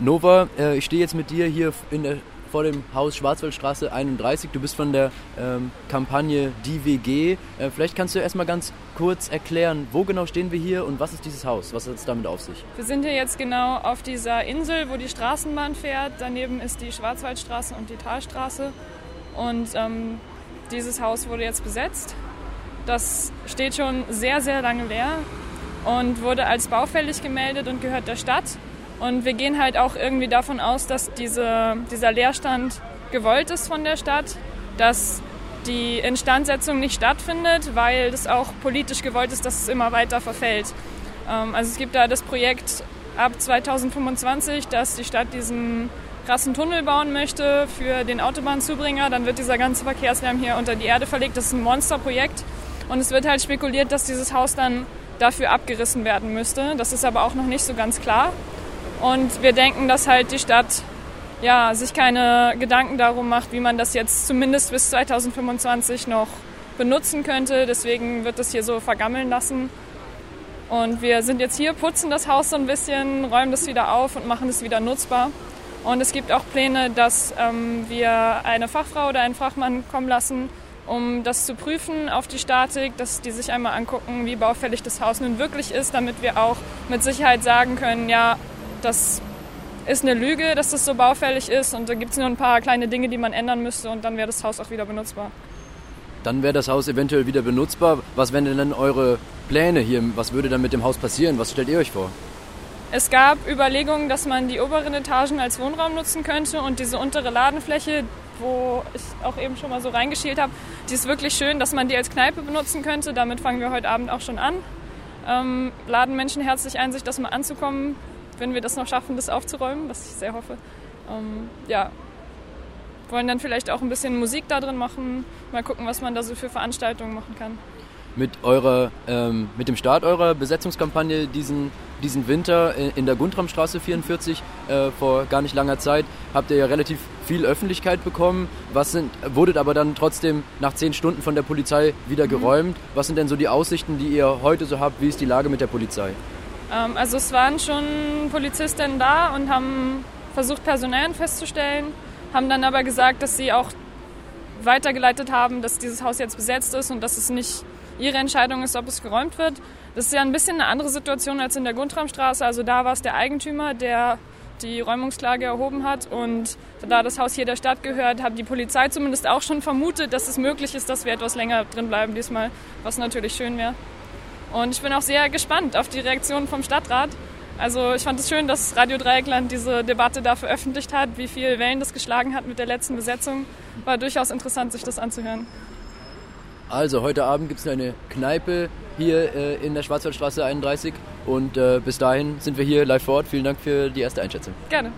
Nova, äh, ich stehe jetzt mit dir hier der, vor dem Haus Schwarzwaldstraße 31. Du bist von der ähm, Kampagne DWG. Äh, vielleicht kannst du erstmal ganz kurz erklären, wo genau stehen wir hier und was ist dieses Haus? Was hat es damit auf sich? Wir sind hier jetzt genau auf dieser Insel, wo die Straßenbahn fährt. Daneben ist die Schwarzwaldstraße und die Talstraße. Und ähm, dieses Haus wurde jetzt besetzt. Das steht schon sehr, sehr lange leer und wurde als baufällig gemeldet und gehört der Stadt. Und wir gehen halt auch irgendwie davon aus, dass diese, dieser Leerstand gewollt ist von der Stadt, dass die Instandsetzung nicht stattfindet, weil das auch politisch gewollt ist, dass es immer weiter verfällt. Ähm, also es gibt da das Projekt ab 2025, dass die Stadt diesen krassen Tunnel bauen möchte für den Autobahnzubringer. Dann wird dieser ganze Verkehrslärm hier unter die Erde verlegt. Das ist ein Monsterprojekt. Und es wird halt spekuliert, dass dieses Haus dann dafür abgerissen werden müsste. Das ist aber auch noch nicht so ganz klar. Und wir denken, dass halt die Stadt ja, sich keine Gedanken darum macht, wie man das jetzt zumindest bis 2025 noch benutzen könnte. Deswegen wird das hier so vergammeln lassen. Und wir sind jetzt hier, putzen das Haus so ein bisschen, räumen das wieder auf und machen es wieder nutzbar. Und es gibt auch Pläne, dass ähm, wir eine Fachfrau oder einen Fachmann kommen lassen, um das zu prüfen auf die Statik, dass die sich einmal angucken, wie baufällig das Haus nun wirklich ist, damit wir auch mit Sicherheit sagen können, ja, das ist eine Lüge, dass das so baufällig ist und da gibt es nur ein paar kleine Dinge, die man ändern müsste und dann wäre das Haus auch wieder benutzbar. Dann wäre das Haus eventuell wieder benutzbar. Was wären denn dann eure Pläne hier? Was würde dann mit dem Haus passieren? Was stellt ihr euch vor? Es gab Überlegungen, dass man die oberen Etagen als Wohnraum nutzen könnte und diese untere Ladenfläche, wo ich auch eben schon mal so reingeschielt habe, die ist wirklich schön, dass man die als Kneipe benutzen könnte. Damit fangen wir heute Abend auch schon an. Ähm, laden Menschen herzlich ein, sich das mal anzukommen, wenn wir das noch schaffen, das aufzuräumen, was ich sehr hoffe. Ähm, ja, wollen dann vielleicht auch ein bisschen Musik da drin machen, mal gucken, was man da so für Veranstaltungen machen kann. Mit, eurer, ähm, mit dem Start eurer Besetzungskampagne diesen diesen Winter in der Guntramstraße 44 äh, vor gar nicht langer Zeit habt ihr ja relativ viel Öffentlichkeit bekommen. Was sind, wurdet aber dann trotzdem nach zehn Stunden von der Polizei wieder mhm. geräumt. Was sind denn so die Aussichten, die ihr heute so habt? Wie ist die Lage mit der Polizei? Ähm, also es waren schon Polizisten da und haben versucht, Personen festzustellen, haben dann aber gesagt, dass sie auch weitergeleitet haben, dass dieses Haus jetzt besetzt ist und dass es nicht ihre Entscheidung ist, ob es geräumt wird. Das ist ja ein bisschen eine andere Situation als in der Guntramstraße. Also da war es der Eigentümer, der die Räumungsklage erhoben hat. Und da das Haus hier der Stadt gehört, hat die Polizei zumindest auch schon vermutet, dass es möglich ist, dass wir etwas länger drin bleiben diesmal, was natürlich schön wäre. Und ich bin auch sehr gespannt auf die Reaktion vom Stadtrat. Also ich fand es schön, dass Radio Dreieckland diese Debatte da veröffentlicht hat, wie viel Wellen das geschlagen hat mit der letzten Besetzung. War durchaus interessant, sich das anzuhören. Also heute Abend gibt es eine Kneipe hier äh, in der Schwarzwaldstraße 31 und äh, bis dahin sind wir hier live vor Ort. Vielen Dank für die erste Einschätzung. Gerne.